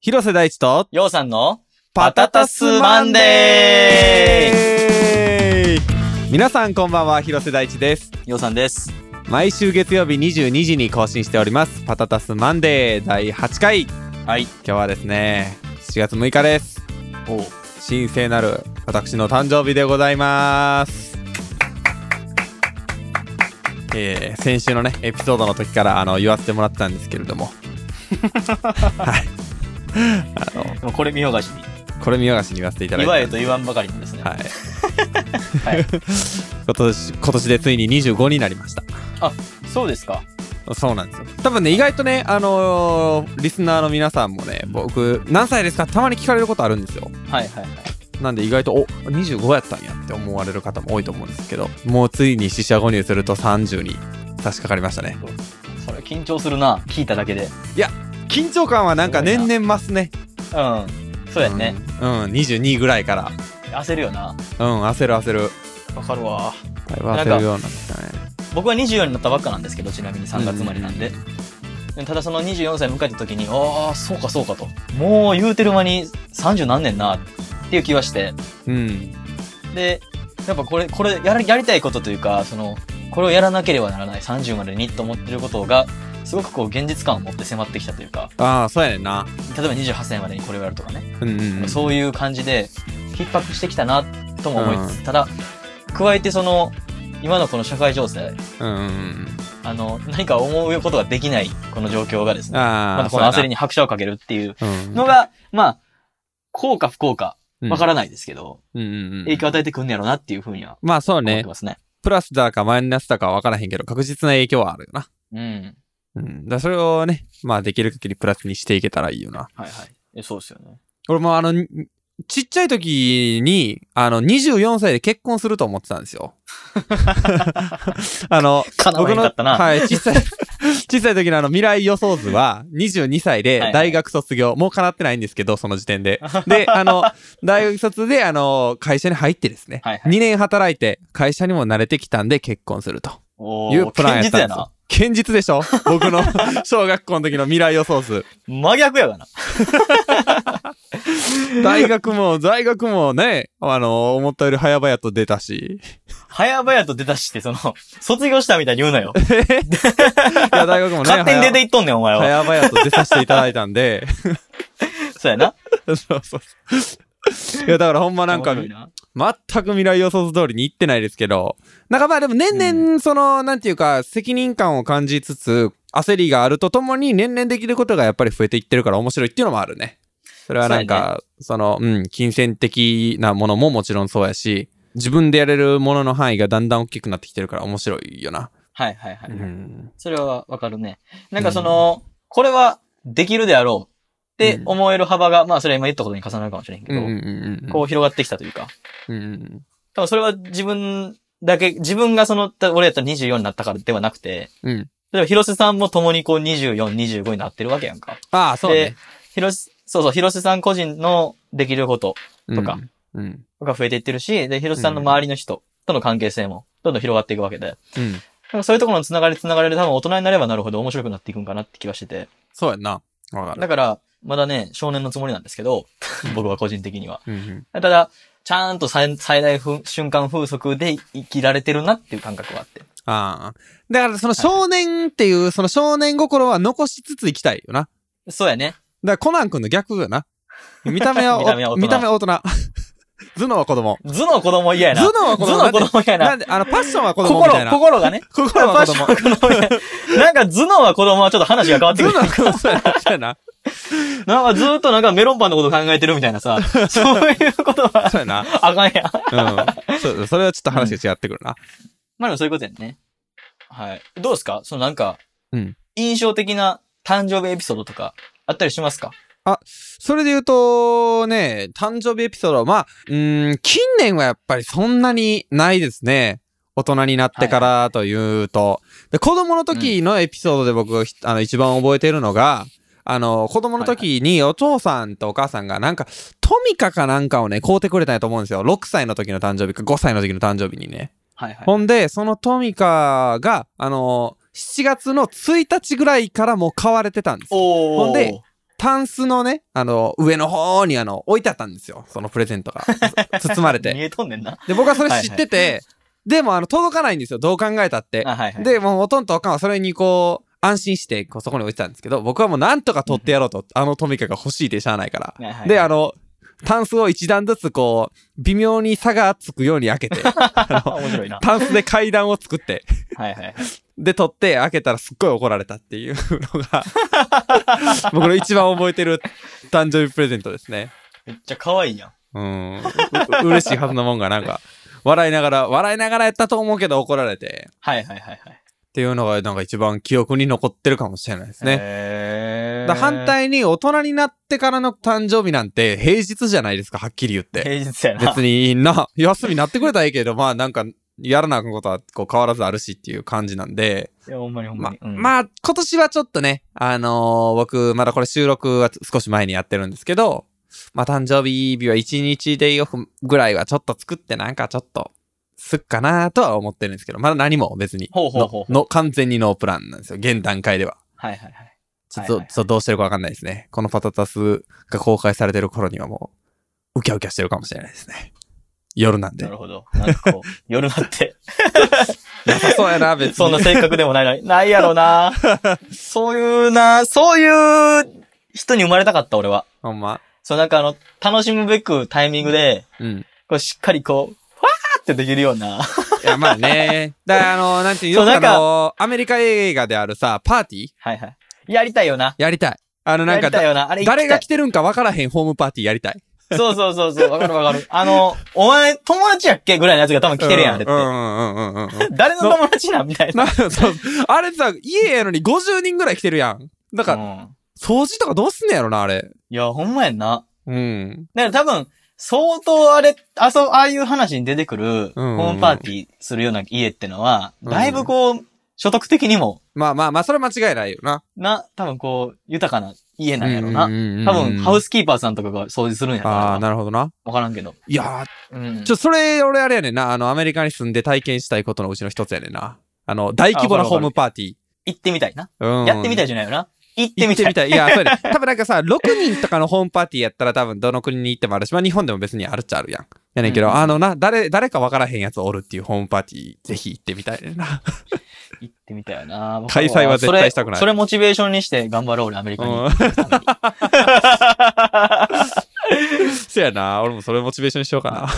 広瀬大地と、ようさんのパタタスマンデー皆さんこんばんは、広瀬大地です。ようさんです。毎週月曜日22時に更新しております。パタタスマンデー第8回。はい。今日はですね、7月6日です。おう神聖なる私の誕生日でございます。えー、先週のね、エピソードの時からあの言わせてもらってたんですけれども。はい。あの、これ見よがしに。これ見逃しに言わせていただいて。祝えと言わんばかりのですね。はい。はい 今年、今年でついに25になりました。そうですか。そうなんですよ。多分ね、意外とね、あのーリスナーの皆さんもね、僕、何歳ですか？たまに聞かれることあるんですよ。はいはいはい。なんで意外と、お、25やったんやって思われる方も多いと思うんですけど、もうついに四捨五入すると30に差し掛かりましたね。それ緊張するな。聞いただけで。緊張感はなんか年々増すね。うん。そうやね。うん。うん、22ぐらいから。焦るよな。うん、焦る焦る。わかるわ。だいぶ焦るようになったね。僕は24になったばっかなんですけど、ちなみに3月生まれなんで。でただその24歳迎えた時に、ああ、そうかそうかと。もう言うてる間に30何年な、っていう気はして。うん。で、やっぱこれ、これやり、やりたいことというか、その、これをやらなければならない30までにと思ってることが、すごくこう現実感を持って迫ってきたというか、ああ、そうやねんな。例えば28歳までにこれをやるとかね、うんうん、うん。そういう感じで逼迫してきたなとも思いつつ、うただ、加えてその、今のこの社会情勢、うんうんうん。あの、何か思うことができないこの状況がですね、ああ、またこの焦りに拍車をかけるっていうそうやな。うんのが、まあ、効か不効か、うんわからないですけど、うんうんうん影響を与えてくんねやろうなっていうふうにはまあそうね思って。ますね。プラスだかマイナスだかは分からへんけど、確実な影響はあるよな。うん。うん。だそれをね、まあできる限りプラスにしていけたらいいよな。はいはい。えそうですよね。俺もあの、にちっちゃい時に、あの、24歳で結婚すると思ってたんですよ。あの、叶わへんかったな。はい、小さい、小さい時のあの未来予想図は22歳ではいはい大学卒業、もう叶ってないんですけど、その時点で。で、あの、大学卒であの、会社に入ってですね、はいはい2年働いて会社にも慣れてきたんで結婚するというプランやったんですよ堅実でしょ？僕の小学校の時の未来予想図。真逆やがな。大学も、大学もね、あの、思ったより早々と出たし。早々と出たしって、その、卒業したみたいに言うなよ。いや、大学もね、勝手に出ていっとんねん、お前は。早早々と出させていただいたんで。そうやな。そうそう。いや、だからほんまなんか、全く未来予想図通りに行ってないですけど、なんかまあでも年々、その、なんていうか、責任感を感じつつ、焦りがあるとともに年々できることがやっぱり増えていってるから面白いっていうのもあるね。それはなんか、その、うん、金銭的なものももちろんそうやし、自分でやれるものの範囲がだんだん大きくなってきてるから面白いよな。はいはいはい。うん。それはわかるね。なんかその、これはできるであろうって思える幅が、まあそれは今言ったことに重なるかもしれんけど、うんうんうんうん。こう広がってきたというか、うんうん多分それは自分だけ、自分がその、俺やったら24になったからではなくて、うん。うん。例えば広瀬さんも共にこう24、25になってるわけやんか。ああ、そうねで。、広瀬、そうそう、広瀬さん個人のできることとかうん。うん。が増えていってるし、で、広瀬さんの周りの人との関係性もどんどん広がっていくわけで、うん。そういうところのつながりつながりで多分大人になればなるほど面白くなっていくんかなって気がしてて。そうやんな。わかる。だから、まだね、少年のつもりなんですけど、僕は個人的には。うんうん。ただ、ちゃんと最最大風瞬間風速で生きられてるなっていう感覚はあって。ああ。だからその少年っていう、その少年心は残しつつ生きたいよな。だかそうやね。らコナン君の逆よな。見た目はお、見た目は大人見た目は大人。頭脳は子供。頭脳子供嫌やな。頭脳は子供頭脳子供嫌やな。なんで、あの、パッションは子供みたい心、な。心がね。心は子供。なんか頭脳は子供はちょっと話が変わってくる。頭脳は子供やな。な。なんかずーっとなんかメロンパンのこと考えてるみたいなさ、そういうことはそうやな。あかんやん。うん。そう、それはちょっと話が違ってくるな。まあでもそういうことやんね。はい。どうですか？そのなんか、うん印象的な誕生日エピソードとかあったりしますか？それで言うと、ね、誕生日エピソードは、まあ、うーん、近年はやっぱりそんなにないですね。大人になってからというと。で、子供の時のエピソードで僕がひ、あの、一番覚えてるのが、あの、子供の時にお父さんとお母さんがなんか、トミカかなんかをね、買うてくれたんやと思うんですよ。6歳の時の誕生日か5歳の時の誕生日にね。はいはい。ほんで、そのトミカが、あの、7月の1日ぐらいからもう買われてたんですよ。ほんでタンスのね、あの、上の方にあの、置いてあったんですよ。そのプレゼントが。包まれ見て。えとんねんな。で、僕はそれ知ってて、でもあの、届かないんですよ。どう考えたって。あ、はいはい。で、もうおとんとおかんはそれにこう、安心して、こう、そこに置いてたんですけど、僕はもうなんとか取ってやろうと、あのトミカが欲しいでしゃあないから。はいはいで、あの、タンスを一段ずつこう、微妙に差がつくように開けて。タンスで階段を作って、はいはいはい。で、取って開けたらすっごい怒られたっていうのが、僕の一番覚えてる誕生日プレゼントですね。めっちゃ可愛いやん。うん。う嬉しいはずのもんがなんか、笑いながら、笑いながらやったと思うけど怒られて、はいはいはいはい。っていうのがなんか一番記憶に残ってるかもしれないですね。だ反。対に大人になってからの誕生日なんて平日じゃないですか、はっきり言って。平日やな。別にな、休みなってくれたらいいけど、まあなんか、やらなあかんことはこう変わらずあるしっていう感じなんで、いや、ほんまにほんままに。、うんまあ今年はちょっとね、あのー僕まだこれ収録は少し前にやってるんですけど、まあ誕生日日は1日デイオフぐらいはちょっと作ってなんかちょっと、すっかなとは思ってるんですけど、まだ何も別にほうほうほうのの完全にノープランなんですよ、現段階では。はいはいはい。ちょっと、はいはいはいちょっとどうしてるかわかんないですね。このパタタスが公開されてる頃にはもう、ウキャウキャしてるかもしれないですね。夜なんでな。るほど。なんかこう、夜なって、なさそうやな、別に。そんな性格でもないのに。ないやろな。そういうな、そういう人に生まれたかった、俺は。ほんま。そう、なんかあの、楽しむべくタイミングで、うん。こうしっかりこう、ってできるような。いや、まあね。だから、あの、なんていうの、あそうなんかの、アメリカ映画であるさ、パーティーはいはい。やりたいよな。やりたい。あの、なんか誰が来ててるんかわからへんホームパーティーやりたい。そうそうそうそう、わかるわかる。あの、お前、友達やっけぐらいのやつが多分来てるやん、あれって。うんうんうんうん。誰の友達なんみたいな。なそうあれさ、家やのに50人ぐらい来てるやん。だから、うん掃除とかどうすんねやろな、あれ。いや、ほんまやんな。うん。だから多分、相当あれ、あそう、ああいう話に出てくる、ホうんームパーティーするような家ってのは、うんだいぶこう、所得的にも、まあまあまあ、それ間違いないよな。な、多分こう、豊かな家なんやろな。な多分、ハウス。スキーパーさんとかが掃除するんやろああ、な。なるほどな。わからんけど。いやうんー、ちょ、それ、俺あれやねんな。あの、アメリカに住んで体験したいことのうちの一つやねんな。あの、大規模なあわかるホームパーティー。行ってみたいな。うん。やってみたいじゃないよな。行ってみたい。行ってみたい。いや、そうやね。多分なんかさ、6人とかのホームパーティーやったら多分どの国に行ってもあるし、まあ日本でも別にあるっちゃあるやん。やねんけど、うんあのな、誰、誰か分からへんやつおるっていうホームパーティー、ぜひ行ってみたいな。行ってみたいよな。僕開催は絶対したくないそれそれモチベーションにして頑張ろう、俺、アメリカに。うん そやな。俺もそれモチベーションにしようかな。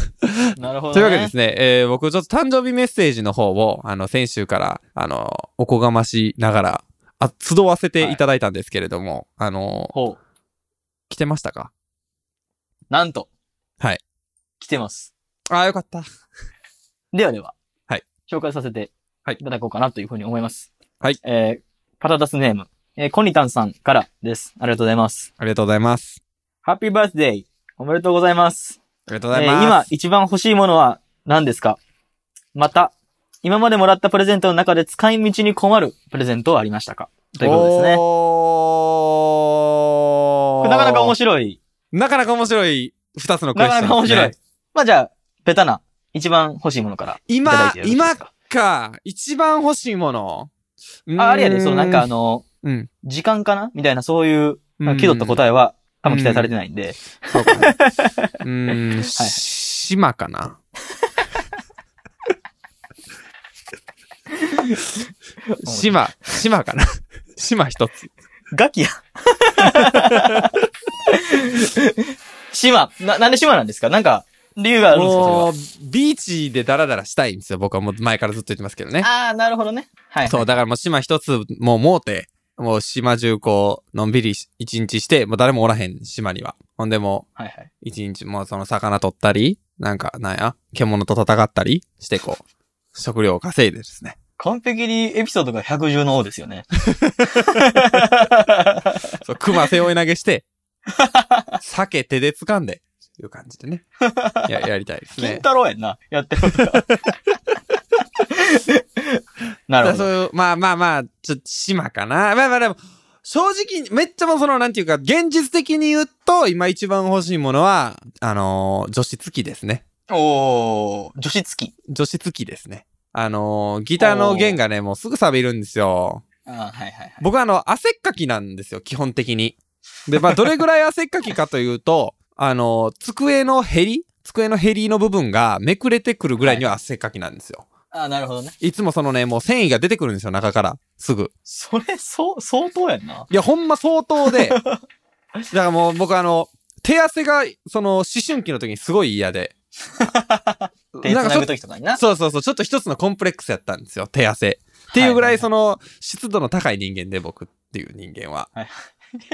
なるほど、ね。というわけでですね、えー僕ちょっと誕生日メッセージの方を、あの、先週から、あの、おこがましながら、あ、集わせていただいたんですけれども、あの、ほう。来てましたか？なんと。はい。来てます。ああ、よかった。ではでは。はい。紹介させてはいいただこうかなというふうに思います。はい。えー、パタタスネーム、えー、コニタンさんからです。ありがとうございます。ありがとうございます。ハッピーバースデーおめでとうございます。ありがとうごえざいます。ー今一番欲しいものは何ですか？また、今までもらったプレゼントの中で使い道に困るプレゼントはありましたか？ということですね。なかなか面白い。なかなか面白い二つのクエなスチョンね。かなか面白い。まあじゃあ、ベタな、一番欲しいものから今今すか？か、一番欲しいもの。あ、あれやで、そう、なんかあの、の、うん。時間かな？みたいな、そういう、うん気取った答えは、多分期待されてないんで。そうかね。うーん、島かな。島、島かな？島一つ。ガキや。島。な、なんで島なんですか？なんか、理由があるんですか？もう、ビーチでダラダラしたいんですよ。僕はもう前からずっと言ってますけどね。ああ、なるほどね。はい、はい。そう、だからもう島一つもうもうて、もう島中こう、のんびりし一日して、もう誰もおらへん島には。ほんでもう、はいはい。一日もうその魚取ったり、なんか、なんや、獣と戦ったりしてこう、食料を稼いでですね。完璧にエピソードが百獣の王ですよね。そう、熊背負い投げして、鮭手で掴んで、いう感じでね。や、やりたいです金ね。太郎やんな。やってることが。なるほど。まあまあまあ、ちょっと島かな。まあまあでも、正直、めっちゃもうその、なんていうか、現実的に言うと、今一番欲しいものは、あのー除湿機ですね。おー、女子付き。除湿機ですね。あのーギターの弦がね、もうすぐ錆びるんですよ。あーはいはいはい。僕はあの、汗っかきなんですよ、基本的に。で、まあ、どれぐらい汗っかきかというと、あの、机のヘリ机のヘリの部分がめくれてくるぐらいには汗っかきなんですよ。あ、なるほどね。いつもそのね、もう繊維が出てくるんですよ、中から。すぐ。それ、そう、相当やんな。いや、ほんま相当で。だからもう僕あの、手汗が、その、思春期の時にすごい嫌で。手繋ぐなんかちょっ時とかにな。そうそうそう、ちょっと一つのコンプレックスやったんですよ、手汗。っていうぐらはいはいはいい、その、湿度の高い人間で、僕っていう人間は。はい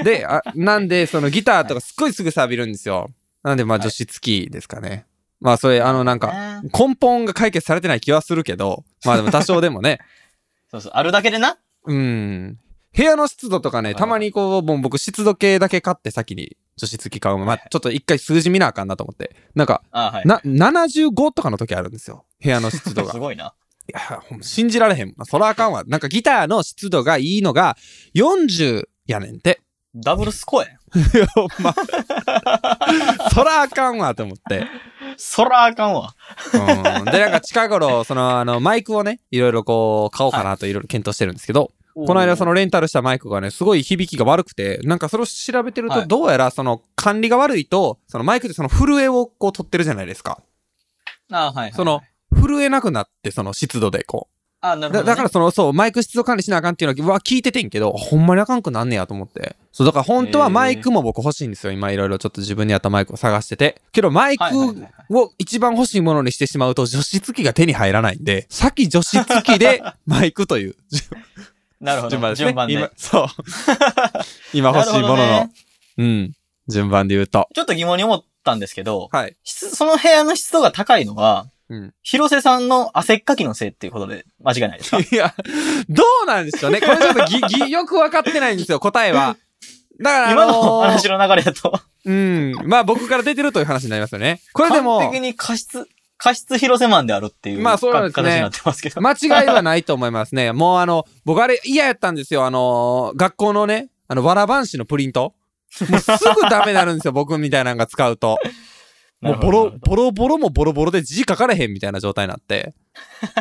で、あ、なんで、そのギターとかすっごいすぐ錆びるんですよ。なんで、まあ、はい除湿機ですかね。まあ、それ、あの、なんか、か。根本が解決されてない気はするけど、まあでも多少でもね、そうそう。あるだけでな。うん。部屋の湿度とかね、はいたまにこう、もう僕湿度計だけ買って先に除湿機買う。まあ、ちょっと一回数字見なあかんなと思って。なんか、あはい。な、75とかの時あるんですよ。部屋の湿度が。すごいな。いや、信じられへん。そらあかんわ。なんかギターの湿度がいいのが40やねんて。ダブルスコアやん。ほんま。そらあかんわと思って。そらあかんわ。うん。で、なんか近頃、その、あの、マイクをね、いろいろこう、買おうかなといろいろ検討してるんですけど、この間そのレンタルしたマイクがね、すごい響きが悪くて、なんかそれを調べてると、はいどうやらその管理が悪いと、そのマイクってその震えをこう取ってるじゃないですか。あはいはいはい。その、震えなくなって、その湿度でこう。あなるほどね。だだからその、そう、マイク湿度管理しなあかんっていうのは聞いててんけど、ほんまにあかんくなんねやと思って。そう、だから本当はマイクも僕欲しいんですよ。今いろいろちょっと自分に合ったマイクを探してて。けどマイクを一番欲しいものにしてしまうと除湿機が手に入らないんで、先除湿機で マイクというなるほど。順番ですね。順番で。今、そう。今欲しいもののね、うん。順番で言うと。ちょっと疑問に思ったんですけど、はい。湿その部屋の湿度が高いのは、うん。広瀬さんの汗っかきのせいっていうことで間違いないですか？いや、どうなんでしょうね。これちょっとぎ、ぎ、よくわかってないんですよ、答えは。だから、あ今ののー話の流れだと、うん。まあ僕から出てるという話になりますよね。これでも完、璧に過失、過失広瀬マンであるっていう、まあそうなんですね形になってますけど。間違いはないと思いますね。もうあの、僕あれ嫌やったんですよ。あのー学校のね、あの、わらばんしのプリント。もうすぐダメになるんですよ、僕みたいなのが使うと。もうボロ、ボロボロもボロボロで字書かれへんみたいな状態になって。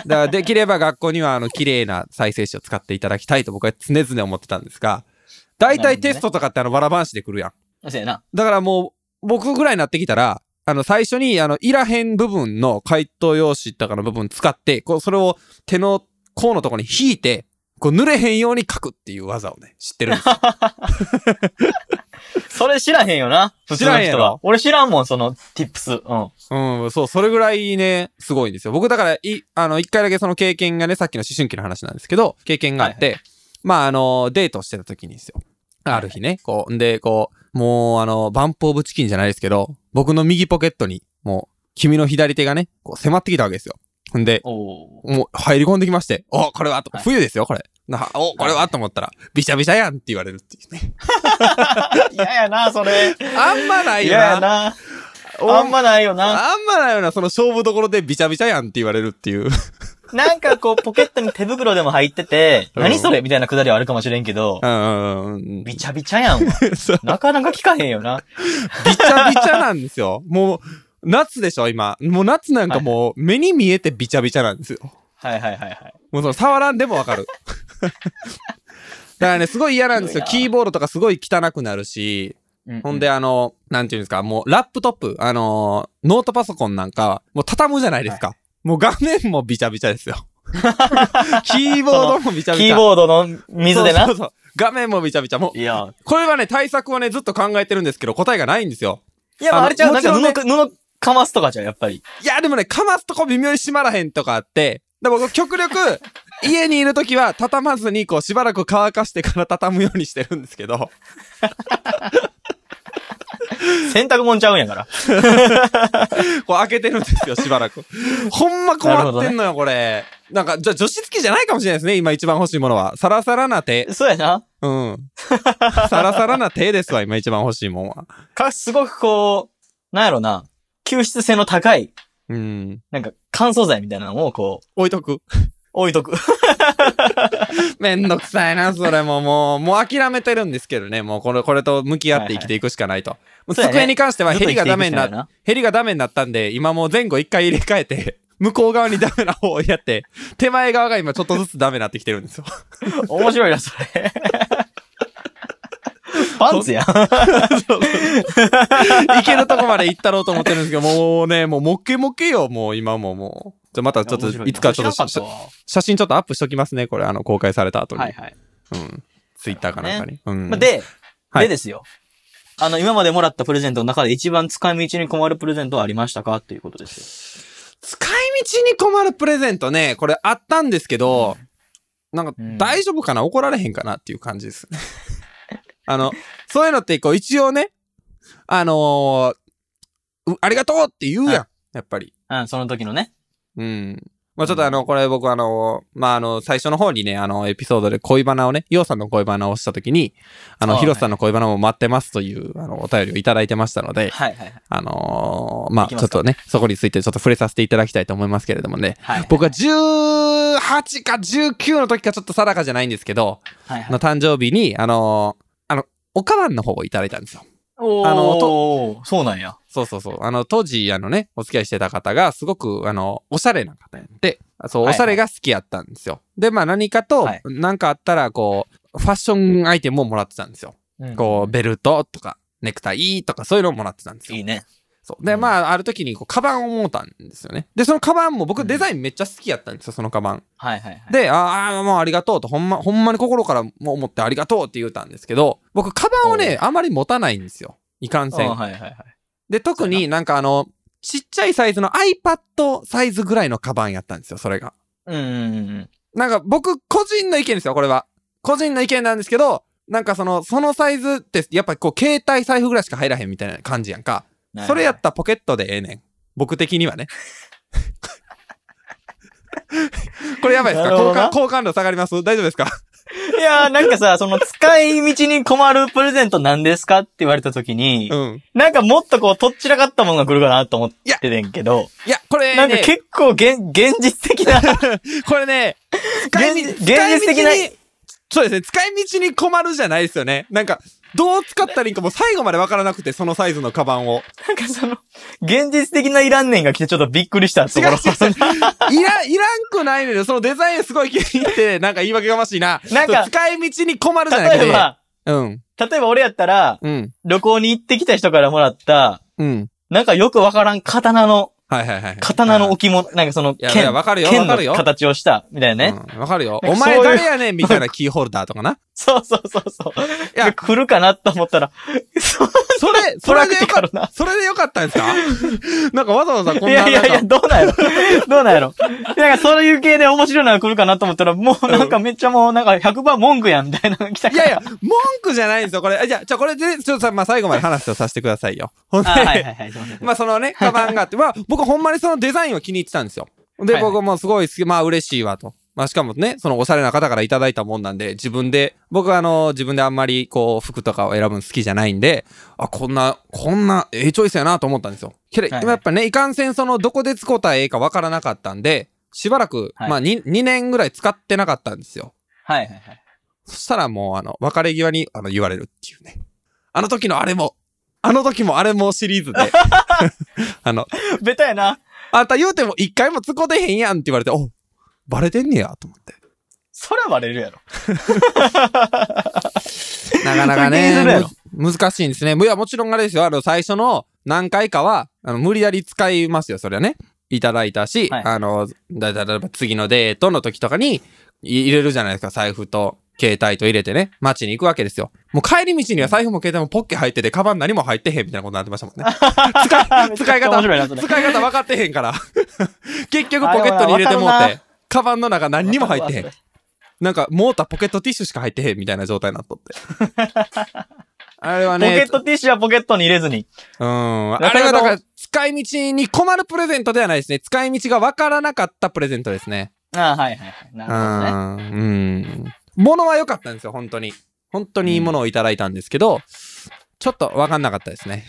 だからできれば学校にはあの、綺麗な再生紙を使っていただきたいと僕は常々思ってたんですが、大体テストとかってあの、わらばんしで来るやん。そうやな。だからもう、僕ぐらいになってきたら、あの、最初に、あの、いらへん部分の回答用紙とかの部分使って、こう、それを手の甲のところに引いて、こう、濡れへんように書くっていう技をね、知ってるんですよ。それ知らへんよな。普通の人は。俺知らんもん、その、tips。うん。うん、そう、それぐらいね、すごいんですよ。僕だから、い、あの、一回だけその経験がね、さっきの思春期の話なんですけど、経験があって、まあ、あの、デートしてた時にですよ。ある日ね、こう、んで、こう、もう、あの、バンプオブチキンじゃないですけど、僕の右ポケットに、もう、君の左手がね、こう、迫ってきたわけですよ。んで。もう入り込んできまして、お、これはと、はい冬ですよ、これ。なお、これはと思ったら、びしゃびしゃやんって言われるっていうね。嫌やな、それ。あんまないよ嫌やな。あんまないよな。あんまないよな、その勝負どころでびちゃびちゃやんって言われるっていう。なんかこう、ポケットに手袋でも入ってて、うん何それみたいなくだりはあるかもしれんけどう、んうんうんうん。びちゃびちゃやんわ。そうなかなか聞かへんよな。びちゃびちゃなんですよ。もう、夏でしょ、今。もう夏なんかもう、目に見えてびちゃびちゃなんですよ。はいはいはいはい。もうその触らんでもわかる。だからね、すごい嫌なんですよ。すごいなキーボードとかすごい汚くなるし、うんほんで、あの、なんていうんですか、もうラップトップ、あのーノートパソコンなんか、もう畳むじゃないですか。もう画面もびちゃびちゃですよ。キーボードもびちゃびちゃ。キーボードの水でなそう。そう画面もびちゃびちゃ。もう、いや、これはね、対策をね、ずっと考えてるんですけど、答えがないんですよ。いや、あのあれちゃう、なんかもちろんね布、布かますとかじゃう、やっぱり。いや、でもね、かますとこ微妙に閉まらへんとかあって、で僕、極力、家にいるときは、畳まずに、こう、しばらく乾かしてから畳むようにしてるんですけど、洗濯物ちゃうんやから。こう、開けてるんですよ、しばらく。ほんま困ってんのよ、これ。なんか、じゃあ、除湿機じゃないかもしれないですね、今一番欲しいものは。サラサラな手。そうやな。うん。サラサラな手ですわ、今一番欲しいもんは。か、すごくこう、なんやろな、吸湿性の高い、うん。なんか乾燥剤みたいなのをこう、置いとく。置いとく。めんどくさいな、それももう、もう諦めてるんですけどね、もうこれ、これと向き合って生きていくしかないと。もう机に関してはヘリがダメにななヘリがダメになったんで、今もう前後一回入れ替えて、向こう側にダメな方をやって、手前側が今ちょっとずつダメになってきてるんですよ。面白いな、それ。パンツやん。行けるとこまで行ったろうと思ってるんですけど、もうね、もうもっけもっけよ、もう今ももう。じゃあまたちょっと、いつかちょっと写真ちょっとアップしときますね、これ、あの、公開された後に。はいはい。うん。ツイッターかなんかに。うん。まあで、はいでですよ。あの、今までもらったプレゼントの中で一番使い道に困るプレゼントはありましたかっていうことです使い道に困るプレゼントね、これあったんですけど、なんかうん大丈夫かな？怒られへんかなっていう感じです。あの、そういうのってこう一応ね、あのーうありがとうって言うやん。やっぱり。よ。うん、その時のね。うん。まあちょっとあの、これ僕あの、まああの、最初の方にね、あの、エピソードで恋バナをね、ヨウさんの恋バナをした時に、あの、はいヒロスさんの恋バナも待ってますという、あの、お便りをいただいてましたので、はいはいはい。あのーまあちょっとね、そこについてちょっと触れさせていただきたいと思いますけれどもね、はい。僕は18か19の時かちょっと定かじゃないんですけど、はいはいの誕生日に、あのーあの、おかわんの方をいただいたんですよ。おあのと、そうなんや。そうそうそう。あの、当時、あのね、お付き合いしてた方が、すごく、あの、おしゃれな方やって、そう、はいはいおしゃれが好きやったんですよ。で、まあ何かとはい、なんかあったら、こう、ファッションアイテムをもらってたんですよ。こう、ベルトとか、ネクタイとか、そういうのをもらってたんですよ。いいね。そう。で、うんまあ、ある時に、こう、カバンを持ったんですよね。で、そのカバンも僕、うんデザインめっちゃ好きやったんですよ、そのカバン。はいはいはい。で、ああ、もうありがとうと、ほんま、ほんまに心からもう思ってありがとうって言うたんですけど、僕、カバンをね、あまり持たないんですよ。いかんせん。あはいはいはい。で、特になんかあの、ちっちゃいサイズの iPad サイズぐらいのカバンやったんですよ、それが。うんうんうん。なんか僕、個人の意見ですよ、これは。個人の意見なんですけど、なんかその、そのサイズって、やっぱりこう、携帯財布ぐらいしか入らへんみたいな感じやんか。それやったらポケットでええねん。僕的にはね。これやばいですか？好感、好感度下がります？大丈夫ですか？いやーなんかさ、その使い道に困るプレゼント何ですかって言われた時に、うん。なんかもっとこう、とっちらかったものが来るかなと思っててんけど、いや、これね、なんか結構現、現実的な、これね、現 現実的なそうですね、使い道に困るじゃないですよね。なんか、どう使ったらいいかもう最後までわからなくて、そのサイズのカバンを。なんかその、現実的ないらんねんが来てちょっとびっくりしたところ。いら、いらんくないのよ。そのデザインすごい気に入って、なんか言い訳がましいな。なんか使い道に困るじゃなくて。例えば、うん。例えば俺やったら、うん。旅行に行ってきた人からもらった、うん。なんかよくわからん刀の、はいはいはい。刀の置物、なんかその剣、やわかるよ剣の形をした、みたいなね。うんわかるよ。お前誰やねんみたいなキーホルダーとかな。そうそうそうそう。いやや、来るかなと思ったら、そそれ、それでよかっティカルな。それでよかったんですか？なんかわざわざこんいな。やいやいや、なんかどうなんやろ どうなんやろなんかそういう系で面白いのが来るかなと思ったら、もうなんかめっちゃもうなんか100番文句やんみたいなのが来たから。いやいや、文句じゃないんですよ、これ。あじゃあ、じゃあこれで、ちょっとさ、まあ、最後まで話をさせてくださいよ。ほんで、あはいはいはい、すいまあ、そのね、カバンがあって、まあ、僕ほんまにそのデザインを気に入ってたんですよ。で、はいはい僕もすごい好き、まあ、嬉しいわと。まあ、しかもね、そのおしゃれな方からいただいたもんなんで、自分で、僕はあの、自分であんまりこう、服とかを選ぶの好きじゃないんで、あ、こんな、こんな、ええチョイスやなと思ったんですよ。けど、はいはいやっぱね、いかんせんその、どこで使うたらええかわからなかったんで、しばらく、はいまあ2、2年ぐらい使ってなかったんですよ。はいはいはい。そしたらもう、あの、別れ際に、あの、言われるっていうね。あの時のあれも、あの時もあれもシリーズで、あの、ベタやな。あんた言うても一回も使うてへんやんって言われて、お、バレてんねや、と思って。それはバレるやろ。なかなかね難しいんですね。いや、もちろんあれですよ。あの、最初の何回かは、あの、無理やり使いますよ、それはね。いただいたし、はいあの、だ、だ、だ、次のデートの時とかに、い入れるじゃないですか、財布と、携帯と入れてね、街に行くわけですよ。もう帰り道には財布も携帯もポッケ入ってて、カバン何も入ってへんみたいなことになってましたもんね。使い、使い方。使い方分かってへんから。結局ポケットに入れてもうて、カバンの中何にも入ってへん。なんか、モーターポケットティッシュしか入ってへんみたいな状態になっとって。あれはねポケッ、トティッシュはポケットに入れずに。うん。あれはだから、使い道に困るプレゼントではないですね。使い道が分からなかったプレゼントですね。ああ、はいはいはい。なうるほどね。ん。うん。物は良かったんですよ、本当に。本当にいいものをいただいたんですけど、ちょっと分かんなかったですね。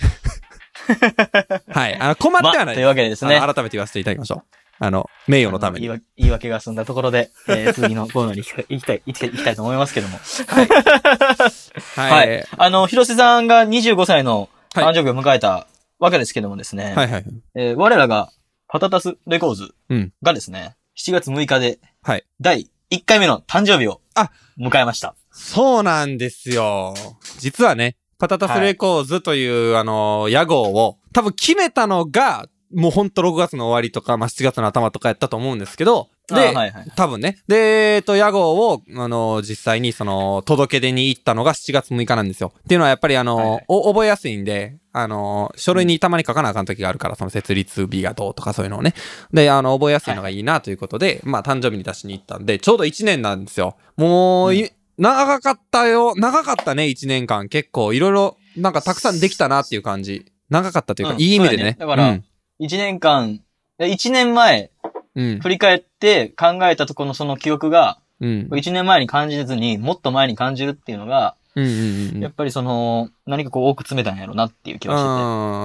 はい。あの、困ってはないまあというわけでですね改めて言わせていただきましょう。あの、名誉のために。言い訳が済んだところで、えー 次のコーナーに行きたい、行きたい、行きたいと思いますけども。はい。ははいい。あの、広瀬さんが25歳のはい誕生日を迎えたわけですけどもですね。はいはい。えー我らがパタタスレコーズうんがですね、7月6日で、はい第1回目の誕生日を、あ迎えました。そうなんですよ。実はね、パタタスレコーズという、あの、屋号を、多分決めたのが、もうほんと6月の終わりとか、まあ、7月の頭とかやったと思うんですけど、で、あはいはい。多分ね。で、えっと、屋号を、あの、実際にその、届け出に行ったのが7月6日なんですよ。っていうのはやっぱりあの、はいはいお覚えやすいんで、あの、書類にたまに書かなあかん時があるから、その設立日がどうとかそういうのをね。で、あの、覚えやすいのがいいなということで、まあ、誕生日に出しに行ったんで、ちょうど1年なんですよ。もう、い長かったよ。長かったね、1年間。結構、いろいろ、なんかたくさんできたなっていう感じ。長かったというか、うんいい意味でね。ねだからうん。1年間、1年前、うん。振り返って考えたところのその記憶が、うん。1年前に感じずに、もっと前に感じるっていうのが、うん。うん。うんやっぱりその、何かこう多く詰めたんやろなっていう気は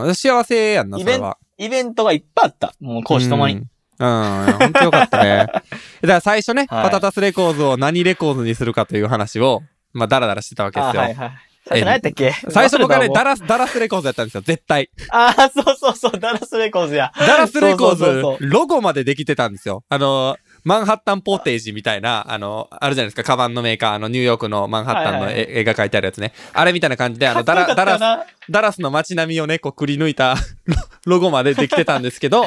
してうん。幸せやんな、そイベンれは。て。イベントがいっぱいあった。もう講師ともに。うん。うん、本当よかったね。だから最初ね、はいパタタスレコーズを何レコーズにするかという話を、まあ、ダラダラしてたわけですよ。あはいはい。最初何やったっけ？最初僕はね、ダララス、ダラスレコーズやったんですよ、絶対。ああ、そうそうそう、ダラスレコーズや。ダラスレコーズそうそうそうそロゴまでできてたんですよ。あの、マンハッタンポーテージみたいな、あの、あるじゃないですか、カバンのメーカー、あの、ニューヨークのマンハッタンのはいはい絵絵が描いてあるやつね。あれみたいな感じで、あの、ダラ、ダラス、ダラスの街並みをね、こう、くり抜いたロゴまでできてたんですけど、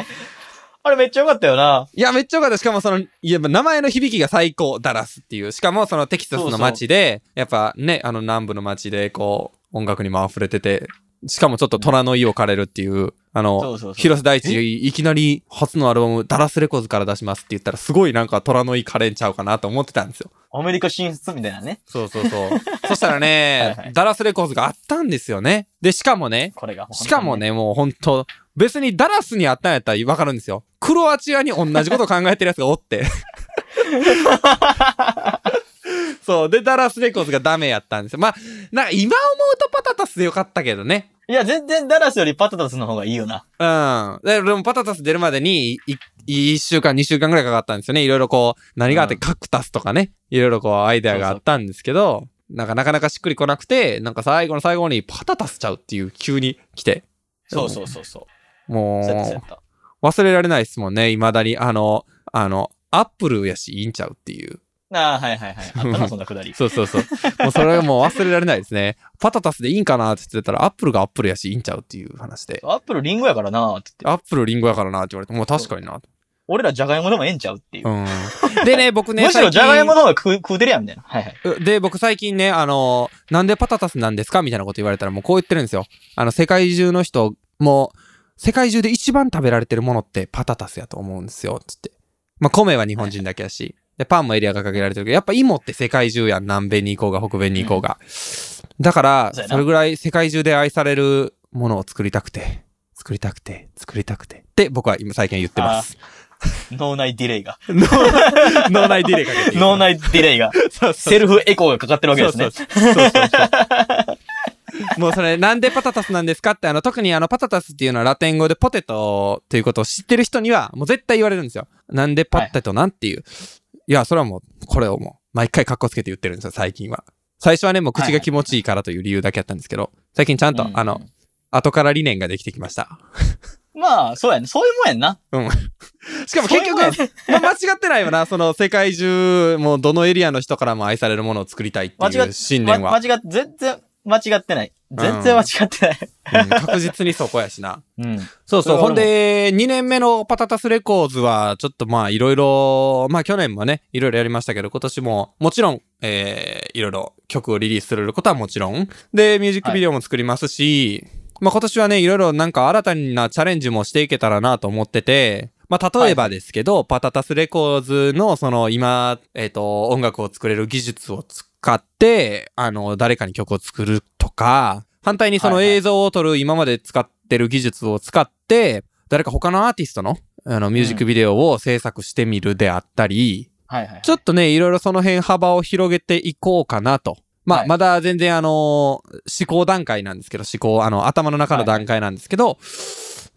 あれめっちゃよかったよな。いや、めっちゃよかった。しかもその、いや、名前の響きが最高、ダラスっていう。しかもそのテキサスの街で、やっぱね、あの南部の街で、こう、音楽にも溢れてて、しかもちょっと虎の意を枯れるっていう、あの、広瀬大地、いきなり初のアルバム、ダラスレコーズから出しますって言ったら、すごいなんか虎の意枯れんちゃうかなと思ってたんですよ。アメリカ進出みたいなね。そうそうそう。そしたらね はいはいダラスレコーズがあったんですよね。で、しかもね、これが。しかも。ね、もうほんと、別にダラスにあったんやったらわかるんですよ。クロアチアに同じこと考えてるやつがおって。そう。で、ダラスレコーズがダメやったんですよ。まあ、なんか今思うとパタタスでよかったけどね。いや、全然ダラスよりパタタスの方がいいよな。うん。ででもパタタス出るまでに、い、1週間、2週間ぐらいかかったんですよね。いろいろこう、何があって、うんカクタスとかね。いろいろこう、アイデアがあったんですけど、なんかなかなかしっくりこなくて、なんか最後の最後にパタタスちゃうっていう急に来て。そうそうそうそう。もうそうやった、そうやった。忘れられないですもんね。未だに、あの、あの、アップルやし、いいんちゃうっていう。ああ、はいはいはい。あったな、そんなくだり。そうそうそう。もうそれがもう忘れられないですね。パタタスでいいんかなって言ってたら、アップルがアップルやし、いいんちゃうっていう話で。アップルリンゴやからなって言って。アップルリンゴやからなって言われて、もう確かにな。俺らジャガイモでもええんちゃうっていう。うん。でね、僕ね、むしろ最近ジャガイモの方が食う食うてるやん、みたいな。はいはい。で、僕最近ね、あの、なんでパタタスなんですかみたいなこと言われたらもうこう言ってるんですよ。あの、世界中の人、もう、世界中で一番食べられてるものってパタタスやと思うんですよ、つって。まあ、米は日本人だけやし、で、パンもエリアがかけられてるけど、やっぱ芋って世界中やん。南米に行こうが、北米に行こうが。だから、それぐらい世界中で愛されるものを作りたくて、作りたくて、作りたくて。って僕は今最近言ってます。脳内ディレイが。脳内ディレイかけて。脳内ディレイが。セルフエコーがかかってるわけですね。そうそうそうそうそうもうそれ、なんでパタタスなんですかって、あの、特にあの、パタタスっていうのはラテン語でポテトということを知ってる人には、もう絶対言われるんですよ。なんでポテトなんていう。い、や、それはもう、これをもう、毎回カッコつけて言ってるんですよ、最近は。最初はね、もう口が気持ちいいからという理由だけやったんですけど、最近ちゃんと、うんあの、後から理念ができてきました。まあ、そうやね。そういうもんやんな。しかも結局、そういうまあ、間違ってないよな、その世界中、もうどのエリアの人からも愛されるものを作りたいっていう信念は。ま間違って、全然間違ってない。全然間違ってない。うん確実にそこやしな。うん。そうそう。ほんで、2年目のパタタスレコーズは、ちょっとまあ、いろいろ、まあ去年もね、いろいろやりましたけど、今年も、もちろん、えー、いろいろ曲をリリースすることはもちろん。で、ミュージックビデオも作りますし、まあ今年はね、いろいろなんか新たなチャレンジもしていけたらなと思ってて、まあ例えばですけど、パタタスレコーズのその今、えっ、と、音楽を作れる技術を使って、あの、誰かに曲を作るとか、反対にその映像を撮る今まで使ってる技術を使って、誰か他のアーティストのあのミュージックビデオを制作してみるであったり、はいはい。ちょっとね、いろいろその辺幅を広げていこうかなと。まあ、はいまだ全然あのー思考段階なんですけど、思考、あの、頭の中の段階なんですけど、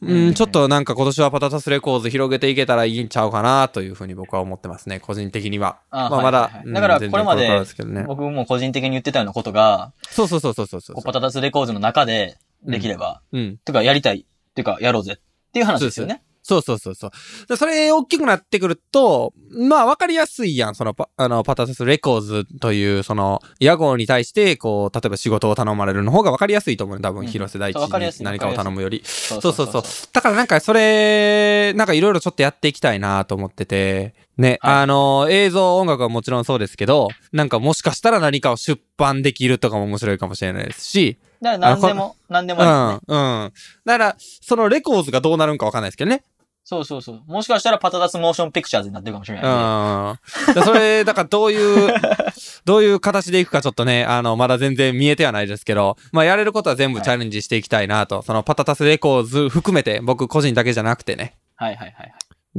うん、うんちょっとなんか今年はパタタスレコーズ広げていけたらいいんちゃうかなというふうに僕は思ってますね、個人的には。あまあまだはいはいはい。うんだから、これまで僕も個人的に言ってたようなことが、そうそうそうそうそうそうパタタスレコーズの中でできれば、うん。てかやりたい、てかやろうぜっていう話ですよね。そうそうそうそう。でそれ大きくなってくると、まあ分かりやすいやん。そのパ、あの、パタタスレコーズという、その、屋号に対して、こう、例えば仕事を頼まれるの方が分かりやすいと思うね。多分、うん広瀬大地に何かを頼むより。そそうそうそう。だからなんかそれ、なんかいろいろちょっとやっていきたいなと思ってて、ね、はいあの、映像、音楽はもちろんそうですけど、なんかもしかしたら何かを出版できるとかも面白いかもしれないですし、だから何でも、何でもうん、ありですね。うん。だから、そのレコーズがどうなるんかわかんないですけどね。そうそうそう。もしかしたらパタダスモーションピクチャーズになってるかもしれないんで。うん。だそれ、だからどういう、どういう形でいくかちょっとね、あの、まだ全然見えてはないですけど、まあやれることは全部チャレンジしていきたいなと、そのパタタスレコーズ含めて、僕個人だけじゃなくてね、はいはいはい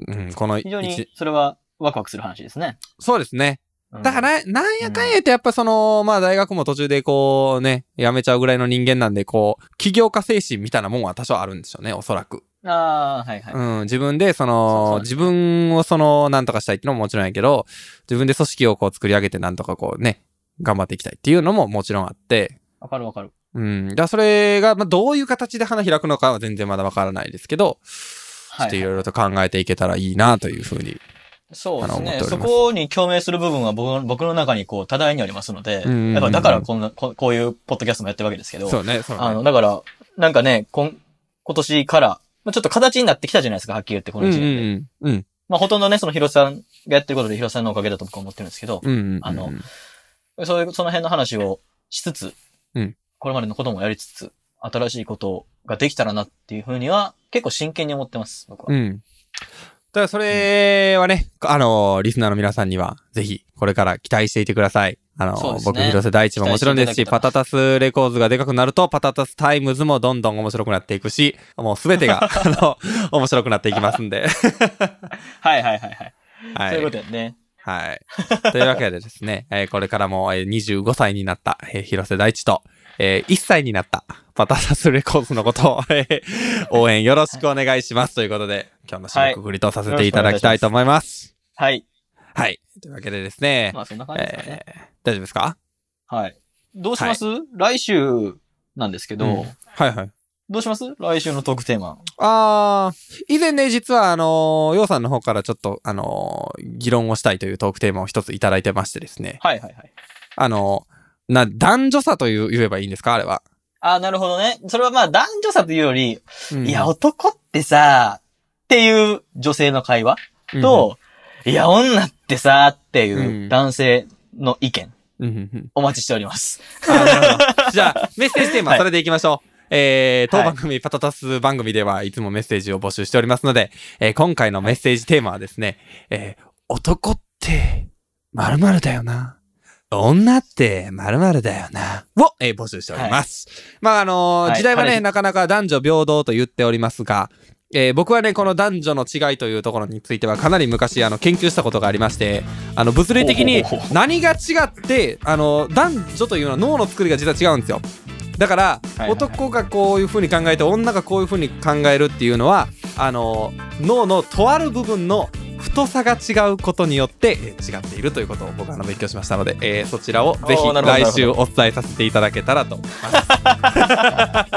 はい。うん、この非常に一、それはワクワクする話ですね。そうですね。うんだから、なんやかんや言ってやっぱその、まあ大学も途中でこうね、辞めちゃうぐらいの人間なんで、こう、起業家精神みたいなもんは多少あるんでしょうね、おそらく。ああ、はいはい。うん、自分でそそうのそう自分をその、なんとかしたいっていうのももちろんやけど、自分で組織をこう作り上げてなんとかこうね、頑張っていきたいっていうのももちろんあって、わかるわかる。うん。だそれが、まあ、どういう形で花開くのかは全然まだわからないですけど、ちょっといろいろと考えていけたらいいなというふうに。そうですね。そこに共鳴する部分は僕の僕の中にこう多大にありますので、うんやっぱだからこんなこ、こういうポッドキャストもやってるわけですけど、そうね、そうね。あの、だから、なんかね、こん今年から、まあちょっと形になってきたじゃないですか、はっきり言って、このうん1年で。うんうん。うん。まあほとんどね、その広瀬さんがやってることで広瀬さんのおかげだと僕は思ってるんですけど、うんうんうん。あのそういう、その辺の話をしつつ、うんこれまでのこともやりつつ、新しいことができたらなっていうふうには、結構真剣に思ってます、僕は。うん。だからそれはね、あの、リスナーの皆さんには、ぜひ、これから期待していてください。あの、ね僕、広瀬大地ももちろんですし、パタタスレコーズがでかくなると、パタタスタイムズもどんどん面白くなっていくし、もうすべてが、あの、面白くなっていきますんで。はいはいはいはい。はい。そういうことやね。はい。というわけでですね、えーこれからも、えー25歳になった、えー広瀬大地と、えー1歳になったパタタスレコーズのことを、えー応援よろしくお願いします。ということで、今日の締めくくりとさせていただきたいと思います。はい。はい。というわけでですね、まあそんな感じですかね。えー大丈夫ですか？はい。どうします、来週なんですけど、うんはいはい。どうします？来週のトークテーマ。あー、以前ね、実はあのー、ようさんの方からちょっと、あのー議論をしたいというトークテーマを一ついただいてましてですね、はいはいはい。あのーな、男女差という言えばいいんですか？あれは。ああ、なるほどね。それはまあ男女差というより、うんいや、男ってさ、っていう女性の会話？と、いや、女ってさ、っていううん。男性の意見、お待ちしております。じゃあ、メッセージテーマ、はい。それでいきましょう。えー、当はい。番組、パタタス番組ではいつもメッセージを募集しておりますので、えー今回のメッセージテーマはですね、えー男って、〇〇だよな。女って〇〇だよな。を、えー募集しております。まあ、あのーはい。時代はね、なかなか男女平等と言っておりますが、えー僕はね、この男女の違いというところについてはかなり昔、あの、研究したことがありまして、あの、物理的に何が違って、あの、男女というのは脳の作りが実は違うんですよ。だから、男がこういう風に考えて、女がこういう風に考えるっていうのは、あの、脳のとある部分の太さが違うことによって、えー違っているということを僕はあの勉強しましたので、えーそちらをぜひ来週お伝えさせていただけたらと思います。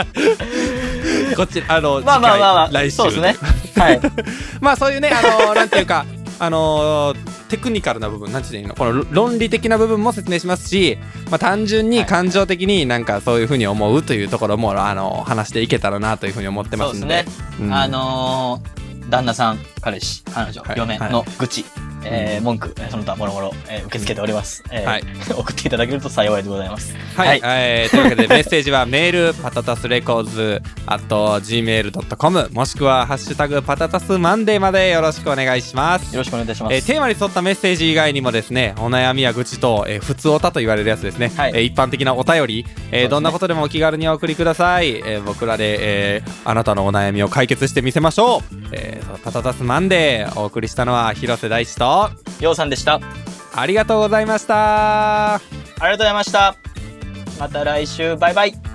こっち、あの、まあまあまあまあ、来週そうですね。はい。まあそういうね、あのーなんていうか、あのーテクニカルな部分、なんていうの？この論理的な部分も説明しますし、まあ単純に感情的になんかそういうふうに思うというところも、あのー話していけたらなというふうに思ってますんで。そうですね。うんあのー、旦那さん、彼氏、彼女、はい嫁の愚痴、えー文句、えーその他もろもろ、えー受け付けております。えーはい。送っていただけると幸いでございます。はい、はい。えーというわけでメッセージはメールパタタスレコーズあと gmail.com もしくはハッシュタグパタタスマンデーまでよろしくお願いします。よろしくお願いいたします。えーテーマに沿ったメッセージ以外にもですねお悩みや愚痴と、えー、普通おたと言われるやつですね、はい。えー一般的なお便り、えーね。どんなことでもお気軽にお送りください、えー僕らで、えーあなたのお悩みを解決してみせましょう、えーパタタスマンデーお送りしたのは広瀬大地とようさんでした。ありがとうございましたありがとうございました。また来週、バイバイ。